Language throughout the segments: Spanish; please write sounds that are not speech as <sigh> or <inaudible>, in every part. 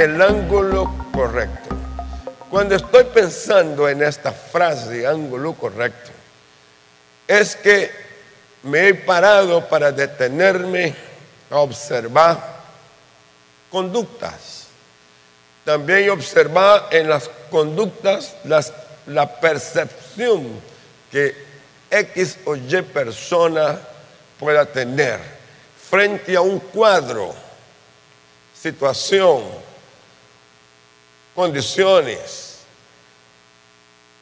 el ángulo correcto. Cuando estoy pensando en esta frase, ángulo correcto, es que me he parado para detenerme a observar conductas. También observar en las conductas la percepción que X o Y persona pueda tener frente a un cuadro, situación, condiciones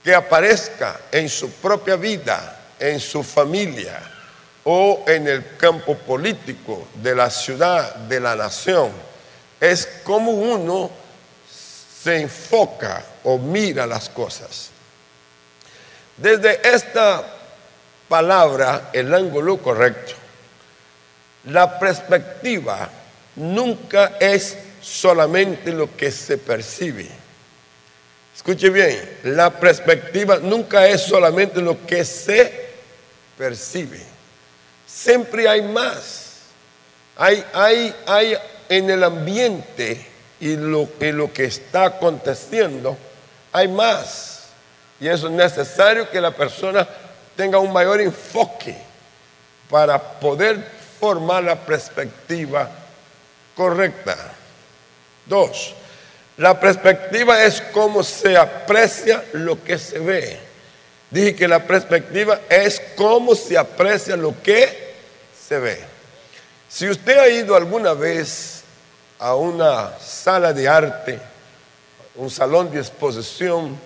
que aparezca en su propia vida, en su familia o en el campo político de la ciudad, de la nación, es como uno se enfoca o mira las cosas. Desde esta palabra, el ángulo correcto, la perspectiva nunca es solamente lo que se percibe. Escuche bien, la perspectiva nunca es solamente lo que se percibe. Siempre hay más. Hay, hay, hay en el ambiente y lo, en lo que está aconteciendo, hay más. Y eso es necesario que la persona tenga un mayor enfoque para poder formar la perspectiva correcta. Dos, la perspectiva es cómo se aprecia lo que se ve. Dije que la perspectiva es cómo se aprecia lo que se ve. Si usted ha ido alguna vez a una sala de arte, un salón de exposición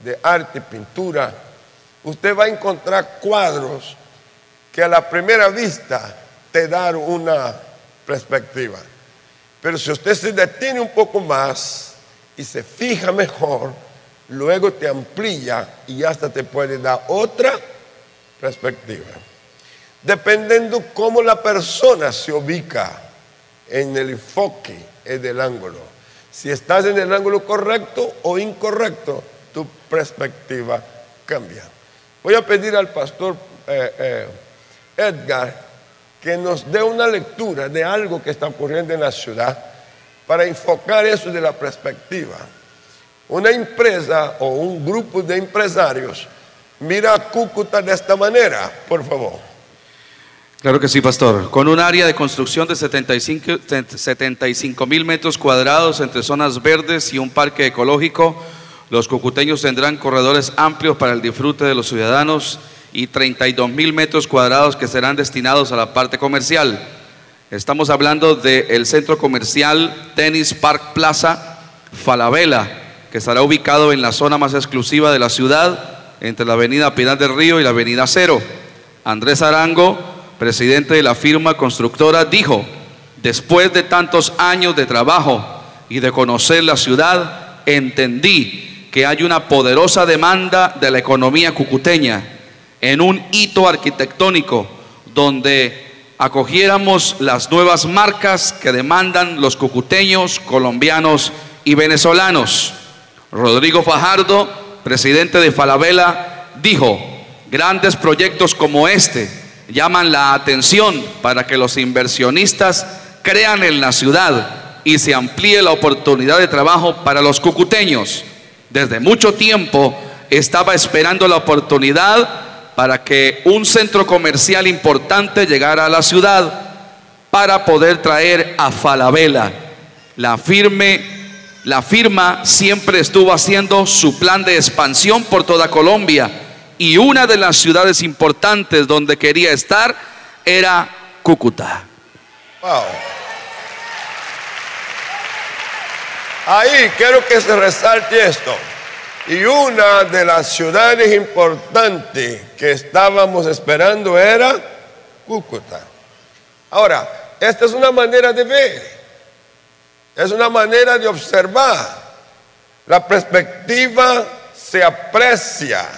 de arte y pintura, usted va a encontrar cuadros que a la primera vista te dan una perspectiva. Pero si usted se detiene un poco más y se fija mejor, luego te amplía y hasta te puede dar otra perspectiva. Dependiendo cómo la persona se ubica en el enfoque del ángulo. Si estás en el ángulo correcto o incorrecto, tu perspectiva cambia. Voy a pedir al pastor eh, eh, Edgar que nos dé una lectura de algo que está ocurriendo en la ciudad para enfocar eso de la perspectiva. Una empresa o un grupo de empresarios mira a Cúcuta de esta manera, por favor. Claro que sí, pastor. Con un área de construcción de 75 mil metros cuadrados entre zonas verdes y un parque ecológico, los cucuteños tendrán corredores amplios para el disfrute de los ciudadanos y 32 mil metros cuadrados que serán destinados a la parte comercial. Estamos hablando del centro comercial Tennis Park Plaza Falabella, que estará ubicado en la zona más exclusiva de la ciudad, entre la avenida Pinar del Río y la avenida Cero. Andrés Arango, presidente de la firma constructora, dijo, después de tantos años de trabajo y de conocer la ciudad, entendí que hay una poderosa demanda de la economía cucuteña en un hito arquitectónico donde acogiéramos las nuevas marcas que demandan los cucuteños, colombianos y venezolanos. Rodrigo Fajardo, presidente de Falabella, dijo, grandes proyectos como este llaman la atención para que los inversionistas crean en la ciudad y se amplíe la oportunidad de trabajo para los cucuteños. Desde mucho tiempo estaba esperando la oportunidad para que un centro comercial importante llegara a la ciudad para poder traer a Falabella. La, firme, la firma siempre estuvo haciendo su plan de expansión por toda Colombia y una de las ciudades importantes donde quería estar era Cúcuta. Ahí quiero que se resalte esto. Y una de las ciudades importantes que estábamos esperando era Cúcuta. Ahora, esta es una manera de ver, es una manera de observar. La perspectiva se aprecia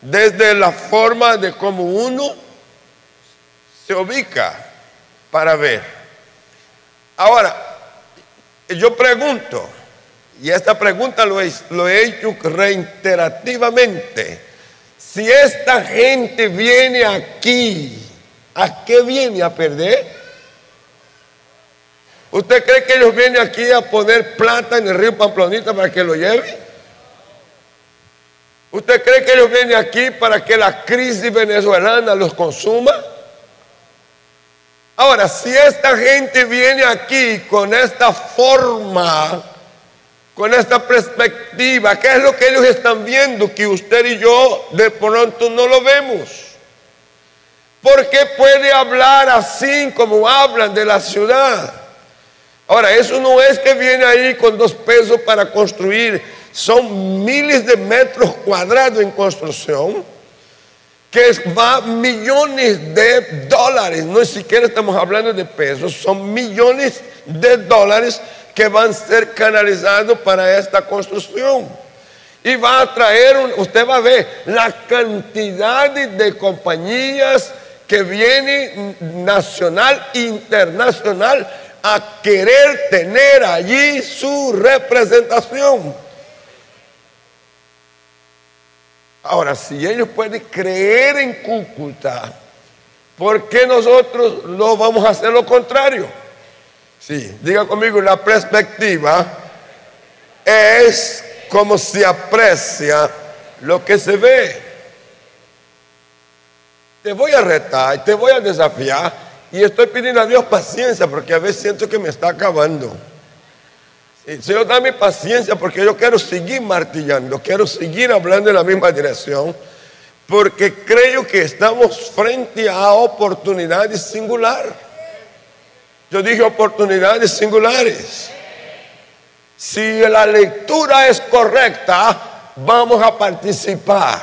desde la forma de cómo uno se ubica para ver. Ahora, yo pregunto, y esta pregunta lo he, hecho reiterativamente. Si esta gente viene aquí, ¿a qué viene a perder? ¿Usted cree que ellos vienen aquí a poner plata en el río Pamplonita para que lo lleve? ¿Usted cree que ellos vienen aquí para que la crisis venezolana los consuma? Ahora, si esta gente viene aquí con esta forma, con esta perspectiva, ¿qué es lo que ellos están viendo que usted y yo de pronto no lo vemos? ¿Por qué puede hablar así como hablan de la ciudad? Ahora, eso no es que viene ahí con dos pesos para construir, son miles de metros cuadrados en construcción, que va millones de dólares, no siquiera estamos hablando de pesos, son millones de dólares que van a ser canalizados para esta construcción. Y va a traer, usted va a ver la cantidad de compañías que vienen nacional, internacional, a querer tener allí su representación. Ahora, si ellos pueden creer en Cúcuta, ¿por qué nosotros no vamos a hacer lo contrario? Sí, diga conmigo, la perspectiva es como se aprecia lo que se ve. Te voy a retar, te voy a desafiar y estoy pidiendo a Dios paciencia porque a veces siento que me está acabando. Señor, dame paciencia porque yo quiero seguir martillando, quiero seguir hablando en la misma dirección, porque creo que estamos frente a oportunidades singulares. Yo dije oportunidades singulares. Si la lectura es correcta, vamos a participar.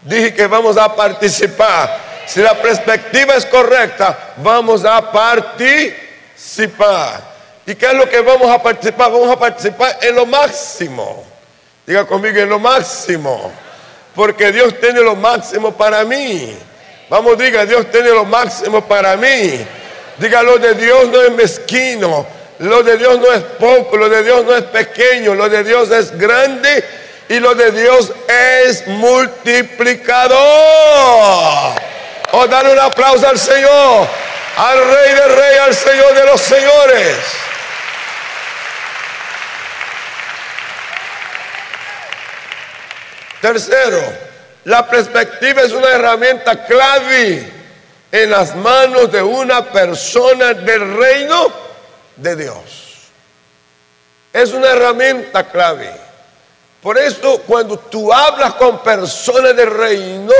Dije que vamos a participar. Si la perspectiva es correcta, vamos a participar. ¿Y qué es lo que vamos a participar? Vamos a participar en lo máximo. Diga conmigo, en lo máximo. Porque Dios tiene lo máximo para mí. Vamos, diga, Dios tiene lo máximo para mí. Diga, lo de Dios no es mezquino. Lo de Dios no es poco. Lo de Dios no es pequeño. Lo de Dios es grande. Y lo de Dios es multiplicador. O oh, dar un aplauso al Señor, al Rey de Reyes, al Señor de los Señores. Tercero, la perspectiva es una herramienta clave en las manos de una persona del reino de Dios. Es una herramienta clave. Por eso cuando tú hablas con personas del reino,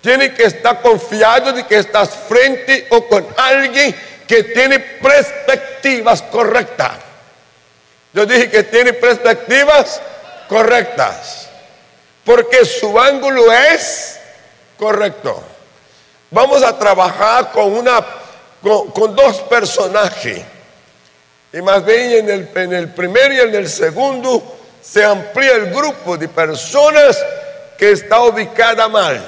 tiene que estar confiado de que estás frente o con alguien que tiene perspectivas correctas. Yo dije que tiene perspectivas correctas, porque su ángulo es correcto. Vamos a trabajar con, una, con, dos personajes. Y más bien en el, en el primero y en el segundo se amplía el grupo de personas que está ubicada mal.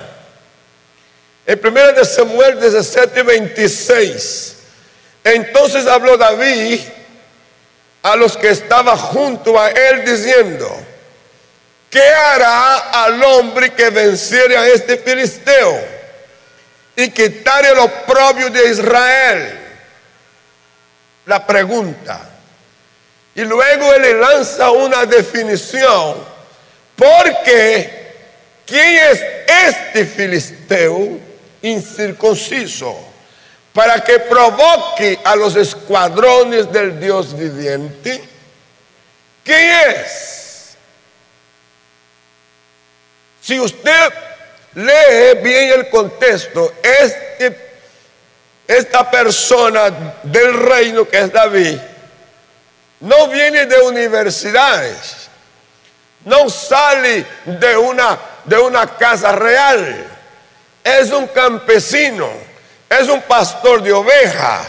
En 1 de Samuel 17, 26. Entonces habló David a los que estaban junto a él diciendo, ¿qué hará al hombre que venciere a este filisteo y quitare el oprobio de Israel? La pregunta. Y luego él le lanza una definición, porque ¿quién es este filisteo? incircunciso para que provoque a los escuadrones del Dios viviente? ¿Quién es? Si usted lee bien el contexto, este, esta persona del reino que es David, no viene de universidades, no sale de una, de una casa real. Es un campesino, es un pastor de oveja,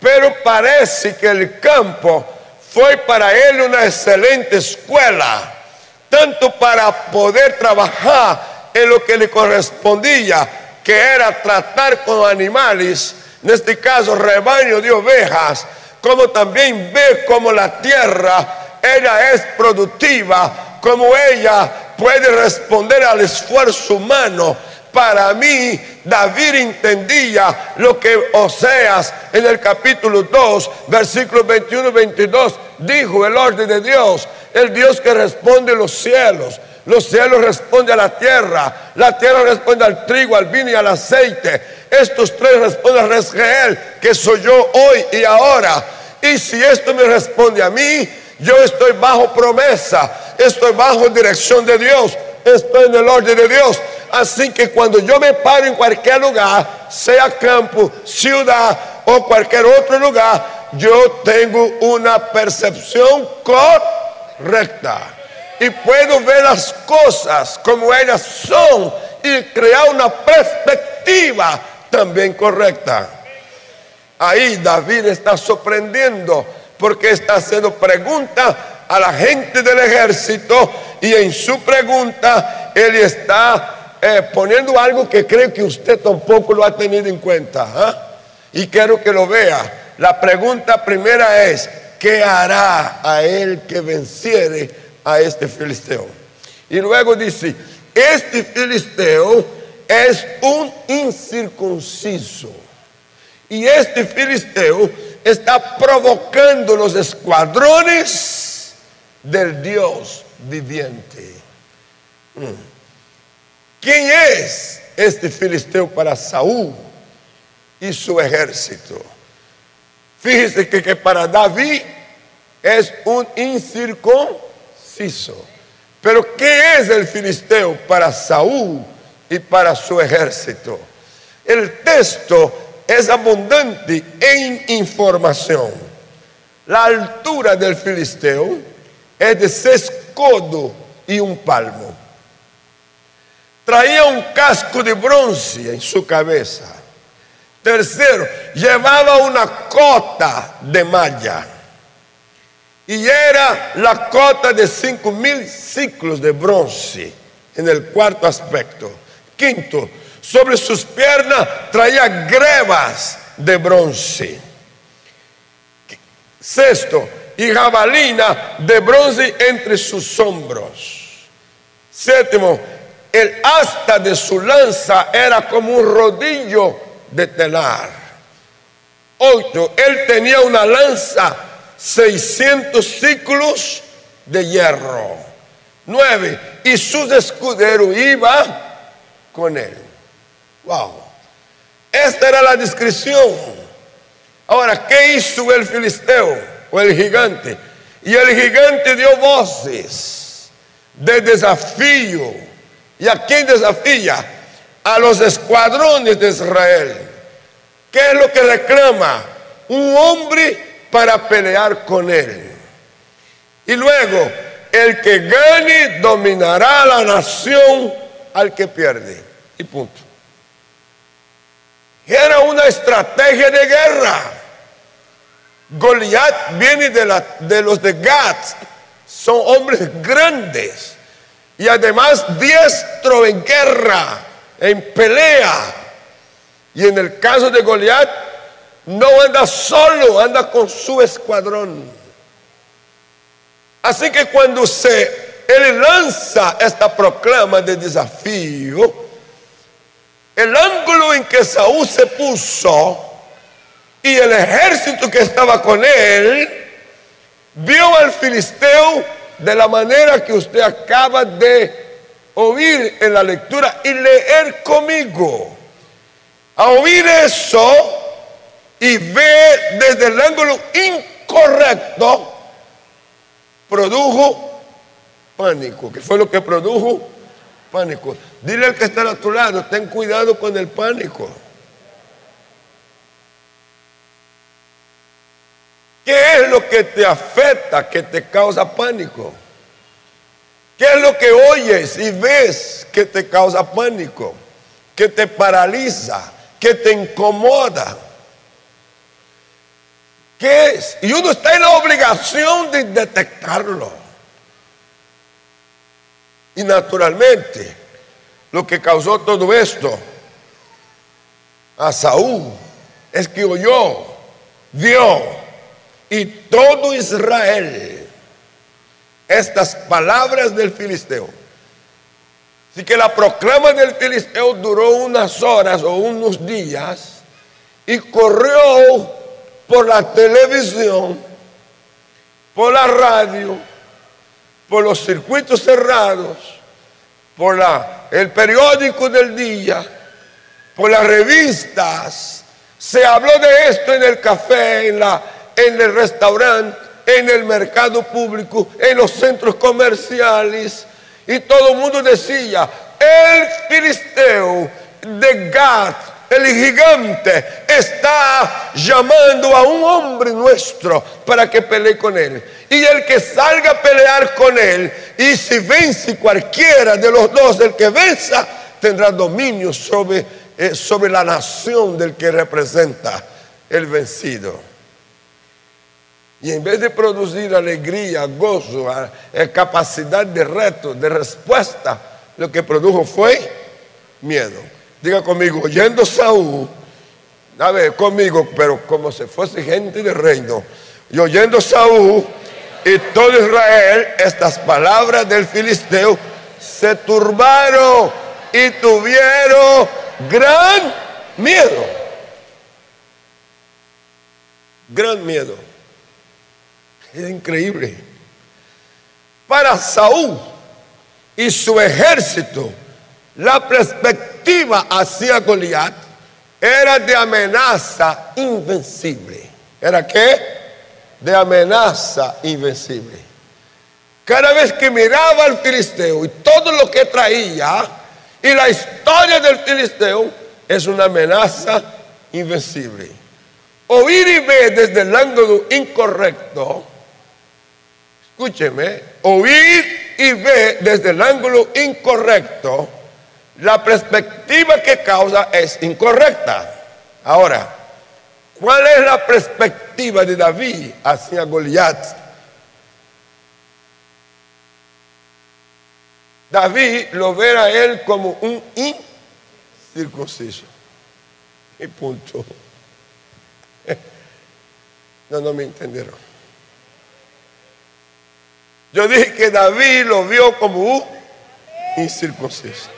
pero parece que el campo fue para él una excelente escuela, tanto para poder trabajar en lo que le correspondía, que era tratar con animales, en este caso rebaño de ovejas, como también ver cómo la tierra, ella es productiva, como ella puede responder al esfuerzo humano para mí David entendía lo que Oseas en el capítulo 2, versículos 21 y 22 dijo, el orden de Dios, el Dios que responde los cielos. Los cielos responden a la tierra, la tierra responde al trigo, al vino y al aceite. Estos tres responden a Resgeel, que soy yo hoy y ahora. Y si esto me responde a mí, yo estoy bajo promesa, estoy bajo dirección de Dios, estoy en el orden de Dios. Así que cuando yo me paro en cualquier lugar, sea campo, ciudad o cualquier otro lugar, yo tengo una percepción correcta. Y puedo ver las cosas como ellas son y crear una perspectiva también correcta. Ahí David está sorprendiendo porque está haciendo preguntas a la gente del ejército y en su pregunta él está eh, poniendo algo que creo que usted tampoco lo ha tenido en cuenta. ¿ah? Y quiero que lo vea. La pregunta primera es, ¿qué hará a él que venciere a este filisteo? Y luego dice, este filisteo es un incircunciso. Y este filisteo está provocando los escuadrones del Dios viviente. Mm. ¿Quién es este filisteo para Saúl y su ejército? Fíjese que, que para David es un incircunciso. Pero ¿qué es el filisteo para Saúl y para su ejército? El texto es abundante en información. La altura del filisteo es de seis codos y un palmo. Traía un casco de bronce en su cabeza. Tercero, llevaba una cota de malla. Y era la cota de cinco mil ciclos de bronce en el cuarto aspecto. Quinto, sobre sus piernas traía grebas de bronce. Sexto, y jabalina de bronce entre sus hombros. Séptimo, el asta de su lanza era como un rodillo de telar. Ocho, él tenía una lanza, 600 ciclos de hierro. Nueve, y su escudero iba con él. Wow. Esta era la descripción. Ahora, ¿qué hizo el filisteo o el gigante? Y el gigante dio voces de desafío. ¿Y a quién desafía? A los escuadrones de Israel. ¿Qué es lo que reclama? Un hombre para pelear con él. Y luego, el que gane dominará la nación al que pierde. Y punto. Era una estrategia de guerra. Goliat viene de, la, de los de Gat. Son hombres grandes. Y además diestro en guerra, en pelea. Y en el caso de Goliat, no anda solo, anda con su escuadrón. Así que cuando se él lanza esta proclama de desafío, el ángulo en que Saúl se puso y el ejército que estaba con él vio al filisteo de la manera que usted acaba de oír en la lectura y leer conmigo. A oír eso y ve desde el ángulo incorrecto, produjo pánico, que fue lo que produjo pánico. Dile al que está a tu lado, ten cuidado con el pánico. ¿Qué es lo que te afecta, que te causa pánico? ¿Qué es lo que oyes y ves que te causa pánico? Que te paraliza, que te incomoda. ¿Qué es? Y uno está en la obligación de detectarlo. Y naturalmente, lo que causó todo esto a Saúl es que oyó, vio y todo Israel estas palabras del filisteo. Así que la proclama del filisteo duró unas horas o unos días y corrió por la televisión, por la radio, por los circuitos cerrados, por la, el periódico del día, por las revistas. Se habló de esto en el café, en, la, en el restaurante, en el mercado público, en los centros comerciales. Y todo el mundo decía, el filisteo de Gad, el gigante, está llamando a un hombre nuestro para que pelee con él. Y el que salga a pelear con él, y si vence cualquiera de los dos, el que venza, tendrá dominio sobre, eh, sobre la nación del que representa el vencido. Y en vez de producir alegría, gozo, eh, capacidad de reto, de respuesta, lo que produjo fue miedo. Diga conmigo, oyendo Saúl, a ver, conmigo, pero como si fuese gente de reino. Y oyendo Saúl y todo Israel estas palabras del filisteo, se turbaron y tuvieron gran miedo. Gran miedo. Es increíble. Para Saúl y su ejército, la perspectiva hacia Goliat era de amenaza invencible. ¿Era qué? De amenaza invencible. Cada vez que miraba al filisteo y todo lo que traía y la historia del filisteo es una amenaza invencible. Oír y ver desde el ángulo incorrecto escúcheme, oír y ver desde el ángulo incorrecto, la perspectiva que causa es incorrecta. Ahora, ¿cuál es la perspectiva de David hacia Goliat? David lo ve a él como un incircunciso. Y punto. No, no me entendieron. Yo dije que David lo vio como un incircunciso.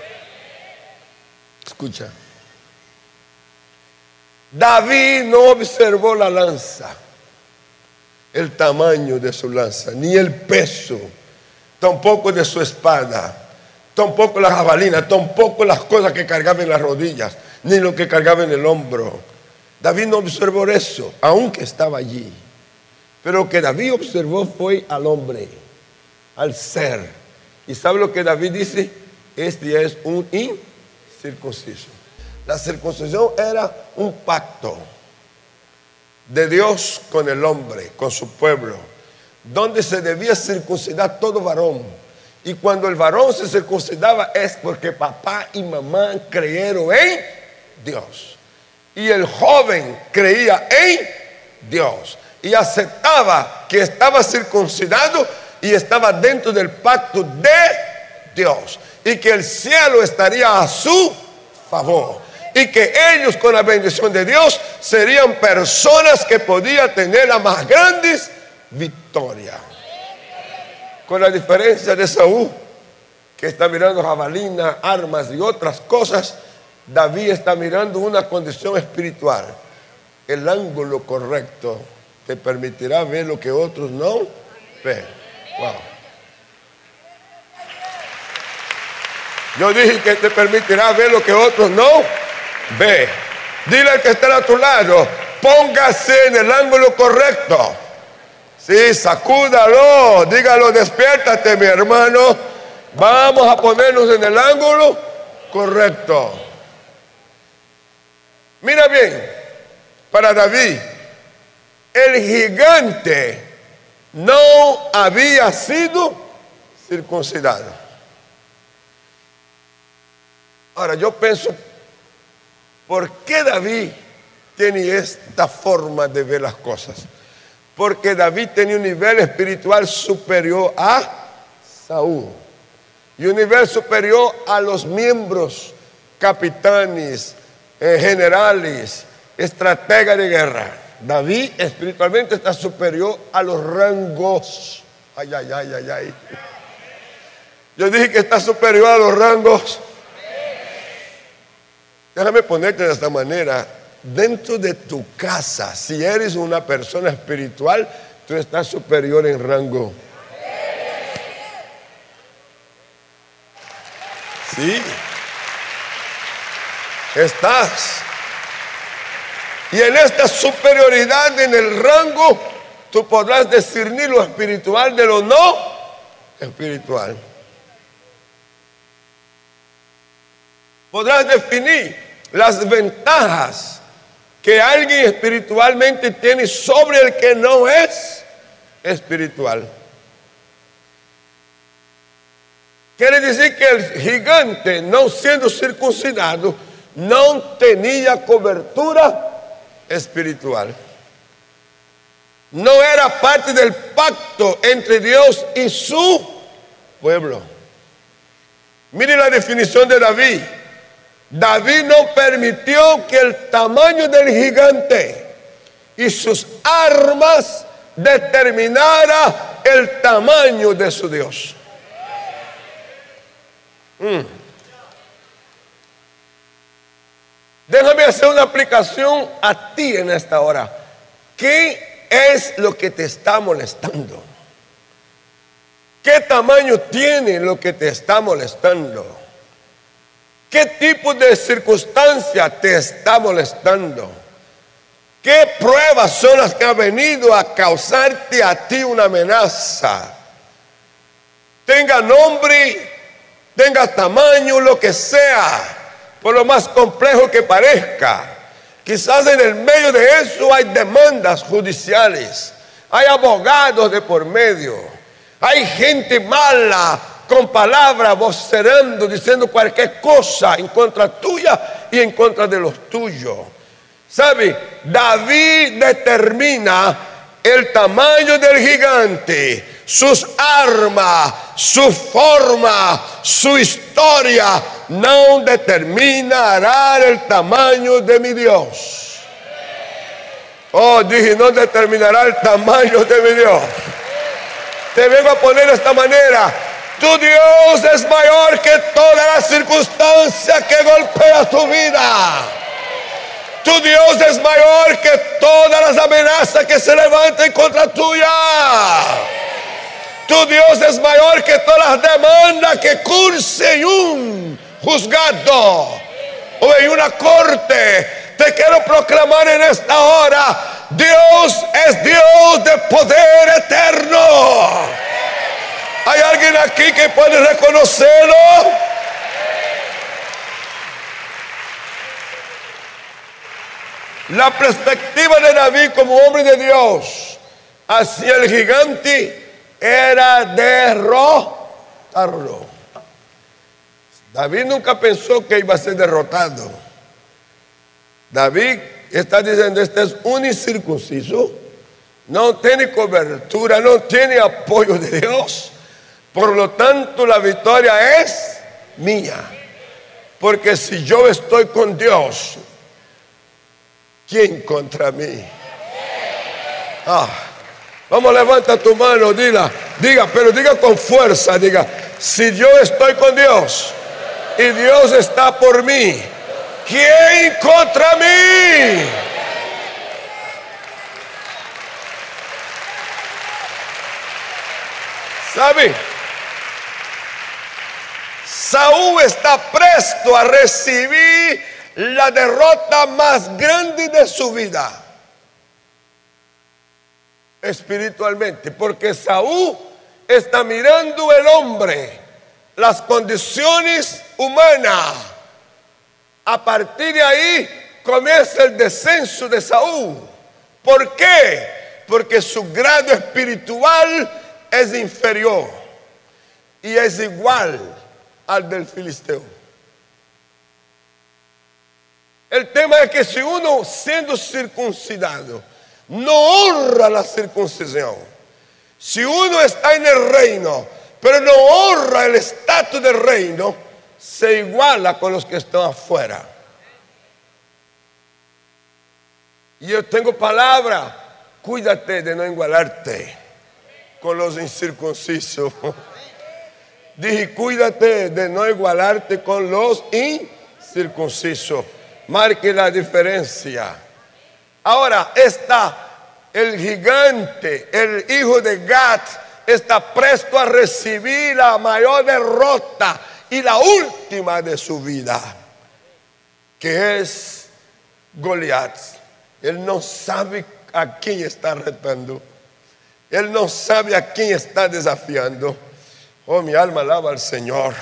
Escucha. David no observó la lanza, el tamaño de su lanza, ni el peso, tampoco de su espada, tampoco la jabalina, tampoco las cosas que cargaba en las rodillas, ni lo que cargaba en el hombro. David no observó eso, aunque estaba allí. Pero lo que David observó fue al hombre al ser. ¿Y sabe lo que David dice? Este es un La circuncisión era un pacto de Dios con el hombre, con su pueblo, donde se debía circuncidar todo varón. Y cuando el varón se circuncidaba es porque papá y mamá creyeron en Dios. Y el joven creía en Dios y aceptaba que estaba circuncidado y estaba dentro del pacto de Dios y que el cielo estaría a su favor y que ellos con la bendición de Dios serían personas que podían tener las más grandes victorias. Con la diferencia de Saúl, que está mirando jabalina, armas y otras cosas, David está mirando una condición espiritual. El ángulo correcto te permitirá ver lo que otros no ven. Wow. Yo dije que te permitirá ver lo que otros no ve. Dile al que está a tu lado, póngase en el ángulo correcto. Sí, sacúdalo, dígalo, despiértate, mi hermano. Vamos a ponernos en el ángulo correcto. Mira bien, para David, el gigante no había sido circuncidado. Ahora yo pienso, ¿por qué David tiene esta forma de ver las cosas? Porque David tenía un nivel espiritual superior a Saúl y un nivel superior a los miembros, capitanes, eh, generales, estrategas de guerra. David espiritualmente está superior a los rangos. Ay, ay, ay, ay, ay. Yo dije que está superior a los rangos. Déjame ponerte de esta manera. Dentro de tu casa, si eres una persona espiritual, tú estás superior en rango. Sí. Estás. Y en esta superioridad en el rango, tú podrás discernir lo espiritual de lo no espiritual. Podrás definir las ventajas que alguien espiritualmente tiene sobre el que no es espiritual. Quiere decir que el gigante, no siendo circuncidado, no tenía cobertura espiritual. No era parte del pacto entre Dios y su pueblo. Mire la definición de David. David no permitió que el tamaño del gigante y sus armas determinara el tamaño de su Dios. Mm. Déjame hacer una aplicación a ti en esta hora. ¿Qué es lo que te está molestando? ¿Qué tamaño tiene lo que te está molestando? ¿Qué tipo de circunstancia te está molestando? ¿Qué pruebas son las que han venido a causarte a ti una amenaza? Tenga nombre, tenga tamaño, lo que sea, por lo más complejo que parezca. Quizás en el medio de eso hay demandas judiciales, hay abogados de por medio, hay gente mala con palabras vocerando, diciendo cualquier cosa en contra tuya y en contra de los tuyos. ¿Sabe? David determina el tamaño del gigante, sus armas, su forma, su historia, no determinará el tamaño de mi Dios. Oh, dije, no determinará el tamaño de mi Dios. Te vengo a poner de esta manera. Tu Dios es mayor que toda la circunstancia que golpea tu vida. Tu Dios es mayor que todas las amenazas que se levanten contra tuya. Tu Dios es mayor que todas las demandas que curse en un juzgado o en una corte. Te quiero proclamar en esta hora, Dios es Dios de poder eterno. ¿Hay alguien aquí que puede reconocerlo? La perspectiva de David como hombre de Dios hacia el gigante era derrotarlo. David nunca pensó que iba a ser derrotado. David está diciendo, este es un incircunciso, no tiene cobertura, no tiene apoyo de Dios. Por lo tanto, la victoria es mía. Porque si yo estoy con Dios, ¿quién contra mí? Ah, vamos, levanta tu mano, diga, diga, pero diga con fuerza, diga, si yo estoy con Dios y Dios está por mí, ¿quién contra mí? ¿Sabe? Saúl está presto a recibir la derrota más grande de su vida espiritualmente, porque Saúl está mirando el hombre, las condiciones humanas. A partir de ahí comienza el descenso de Saúl. ¿Por qué? Porque su grado espiritual es inferior y es igual al del filisteo. El tema es que si uno siendo circuncidado no honra la circuncisión, si uno está en el reino, pero no honra el estatus del reino, se iguala con los que están afuera. Y yo tengo palabra, cuídate de no igualarte con los incircuncisos. <laughs> Dije, cuídate de no igualarte con los incircuncisos. Marque la diferencia. Ahora está el gigante, el hijo de Gat, está presto a recibir la mayor derrota y la última de su vida, que es Goliat. Él no sabe a quién está retando. Él no sabe a quién está desafiando. Oh, mi alma alaba al Señor.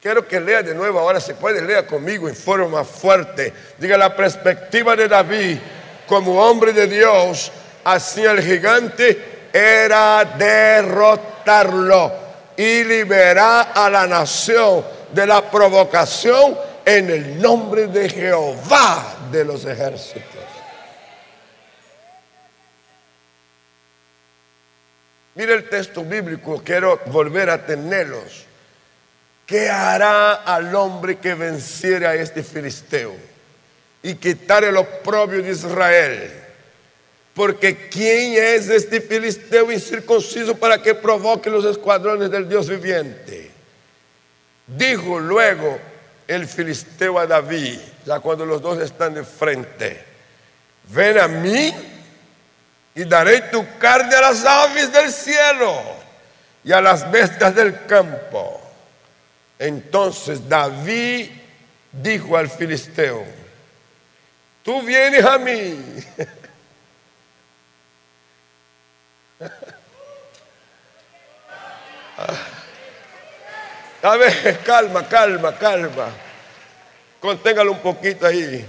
Quiero que lea de nuevo, ahora se puede leer conmigo en forma fuerte. Diga la perspectiva de David como hombre de Dios hacia el gigante era derrotarlo y liberar a la nación de la provocación en el nombre de Jehová de los ejércitos. Mira el texto bíblico, quiero volver a tenerlos. ¿Qué hará al hombre que venciera a este filisteo? y quitar el oprobio de Israel. Porque ¿quién es este filisteo incircunciso para que provoque los escuadrones del Dios viviente? Dijo luego el filisteo a David, ya cuando los dos están de frente, ven a mí y daré tu carne a las aves del cielo y a las bestias del campo. Entonces David dijo al filisteo, Tú vienes a mí. <laughs> A ver, calma, calma, calma. Conténgalo un poquito ahí.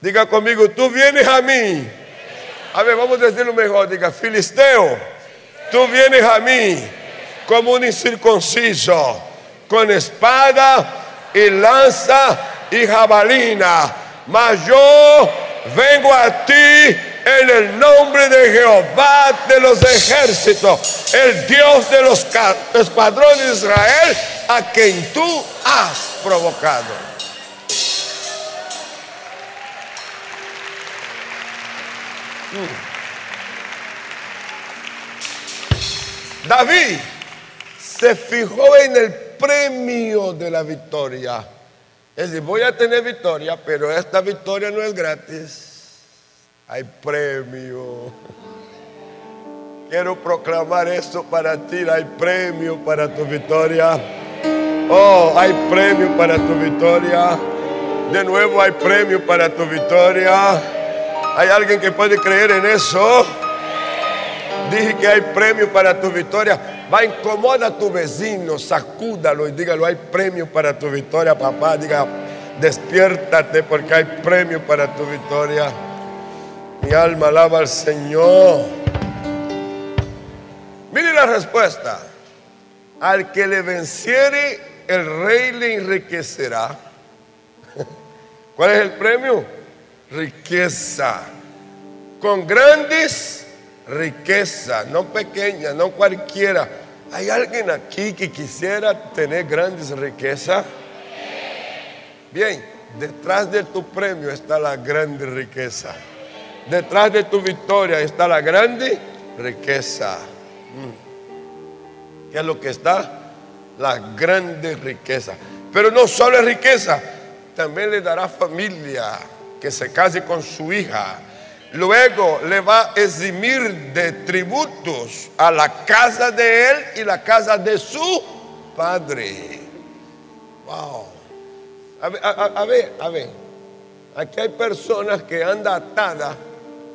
Diga conmigo, tú vienes a mí. A ver, vamos a decirlo mejor. Diga, Filisteo, tú vienes a mí como un incircunciso, con espada y lanza y jabalina mas yo vengo a ti en el nombre de Jehová de los ejércitos, el Dios de los escuadrones de Israel, a quien tú has provocado. David se fijó en el premio de la victoria. Es decir, voy a tener victoria, pero esta victoria no es gratis. Hay premio. Quiero proclamar esto para ti. Hay premio para tu victoria. Oh, hay premio para tu victoria. De nuevo hay premio para tu victoria. ¿Hay alguien que puede creer en eso? Dije que hay premio para tu victoria. Va, incomoda a tu vecino, sacúdalo y dígalo, hay premio para tu victoria, papá. Diga, despiértate porque hay premio para tu victoria. Mi alma alaba al Señor. Mire la respuesta. Al que le venciere, el rey le enriquecerá. <laughs> ¿Cuál es el premio? Riqueza. Con grandes riqueza, no pequeña, no cualquiera. ¿Hay alguien aquí que quisiera tener grandes riquezas? Bien, detrás de tu premio está la grande riqueza. Detrás de tu victoria está la grande riqueza. Mm. ¿Qué es lo que está? La grande riqueza. Pero no solo es riqueza, también le dará familia que se case con su hija Luego le va a eximir de tributos a la casa de él y la casa de su padre. Wow. A ver, a ver, Aquí hay personas que andan atadas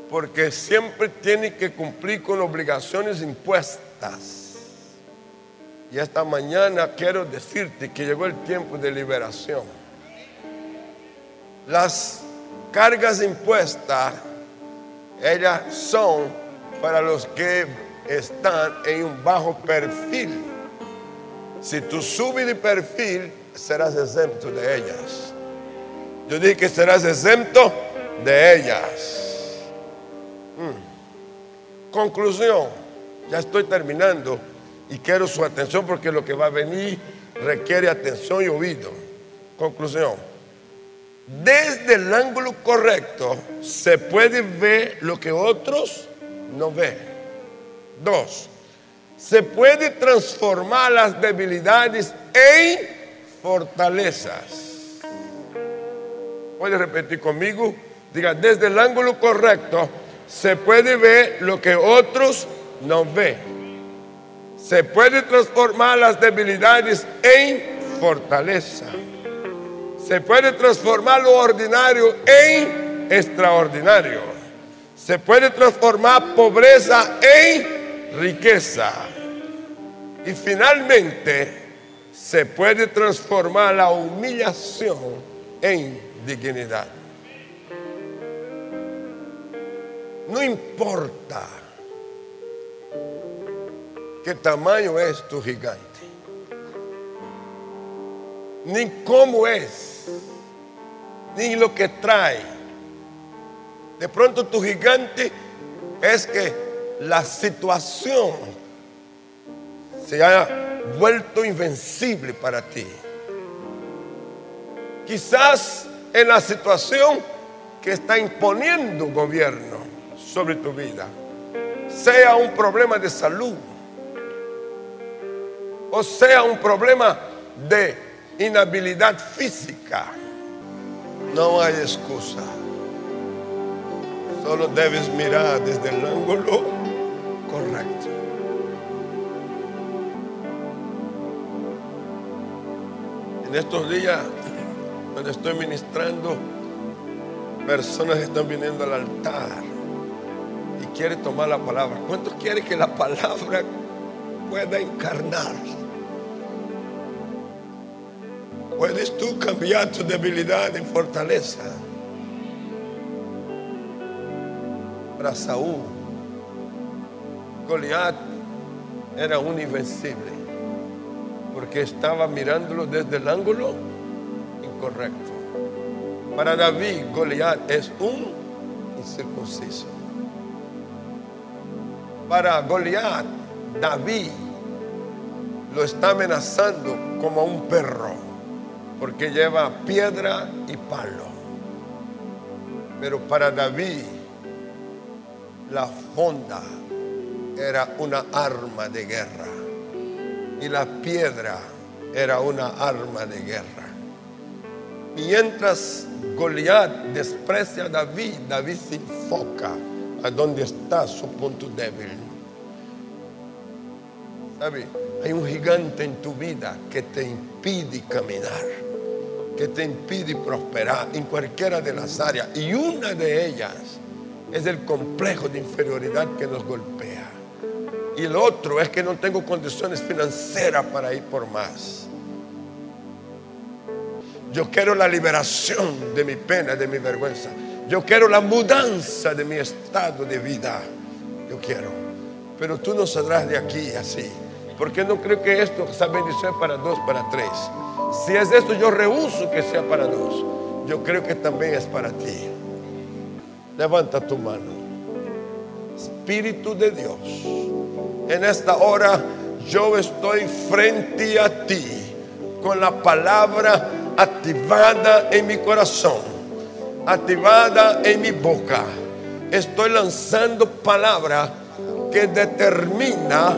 porque siempre tienen que cumplir con obligaciones impuestas. Y esta mañana quiero decirte que llegó el tiempo de liberación. Las cargas impuestas ellas son para los que están en un bajo perfil. Si tú subes de perfil, serás exento de ellas. Yo dije que serás exento de ellas. Hmm. Conclusión, ya estoy terminando y quiero su atención porque lo que va a venir requiere atención y oído. Conclusión desde el ángulo correcto se puede ver lo que otros no ven. Dos, se puede transformar las debilidades en fortalezas. Puede repetir conmigo. Diga, desde el ángulo correcto se puede ver lo que otros no ven. Se puede transformar las debilidades en fortaleza. Se puede transformar lo ordinario en extraordinario. Se puede transformar pobreza en riqueza. Y finalmente se puede transformar la humillación en dignidad. No importa qué tamaño es tu gigante ni cómo es, ni lo que trae. De pronto tu gigante es que la situación se haya vuelto invencible para ti. Quizás en la situación que está imponiendo un gobierno sobre tu vida, sea un problema de salud, o sea un problema de inhabilidad física, no hay excusa. Solo debes mirar desde el ángulo correcto. En estos días, cuando estoy ministrando, personas están viniendo al altar y quieren tomar la palabra. ¿Cuántos quieren que la palabra pueda encarnar? Puedes tú cambiar tu debilidad en fortaleza. Para Saúl, Goliat era un invencible, porque estaba mirándolo desde el ángulo incorrecto. Para David, Goliat es un incircunciso. Para Goliat, David lo está amenazando como a un perro porque lleva piedra y palo. Pero para David la fonda era una arma de guerra y la piedra era una arma de guerra. Mientras Goliat desprecia a David, David se enfoca a donde está su punto débil. ¿Sabe? Hay un gigante en tu vida que te impide caminar que te impide prosperar en cualquiera de las áreas. Y una de ellas es el complejo de inferioridad que nos golpea. Y el otro es que no tengo condiciones financieras para ir por más. Yo quiero la liberación de mi pena, de mi vergüenza. Yo quiero la mudanza de mi estado de vida. Yo quiero. Pero tú no saldrás de aquí así. Porque no creo que esto, esa bendición para dos, para tres. Si es esto, yo rehuso que sea para dos. Yo creo que también es para ti. Levanta tu mano. Espíritu de Dios, en esta hora yo estoy frente a ti con la palabra activada en mi corazón, activada en mi boca. Estoy lanzando palabra que determina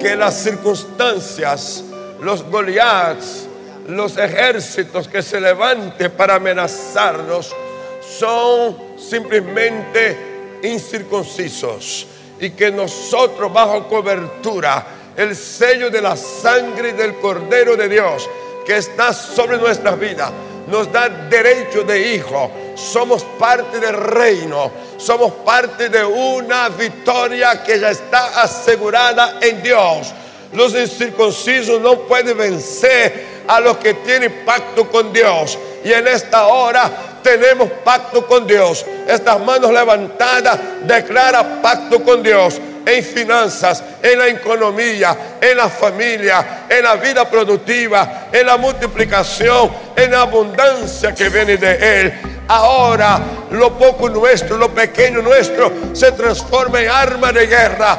que las circunstancias, los Goliaths, los ejércitos que se levanten para amenazarnos son simplemente incircuncisos y que nosotros bajo cobertura, el sello de la sangre del Cordero de Dios que está sobre nuestra vida, nos da derecho de hijo. Somos parte del reino, somos parte de una victoria que ya está asegurada en Dios. Los incircuncisos no pueden vencer a los que tienen pacto con Dios. Y en esta hora tenemos pacto con Dios. Estas manos levantadas declara pacto con Dios en finanzas, en la economía, en la familia, en la vida productiva, en la multiplicación, en la abundancia que viene de Él. Ahora lo poco nuestro, lo pequeño nuestro se transforma en arma de guerra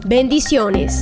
Bendiciones.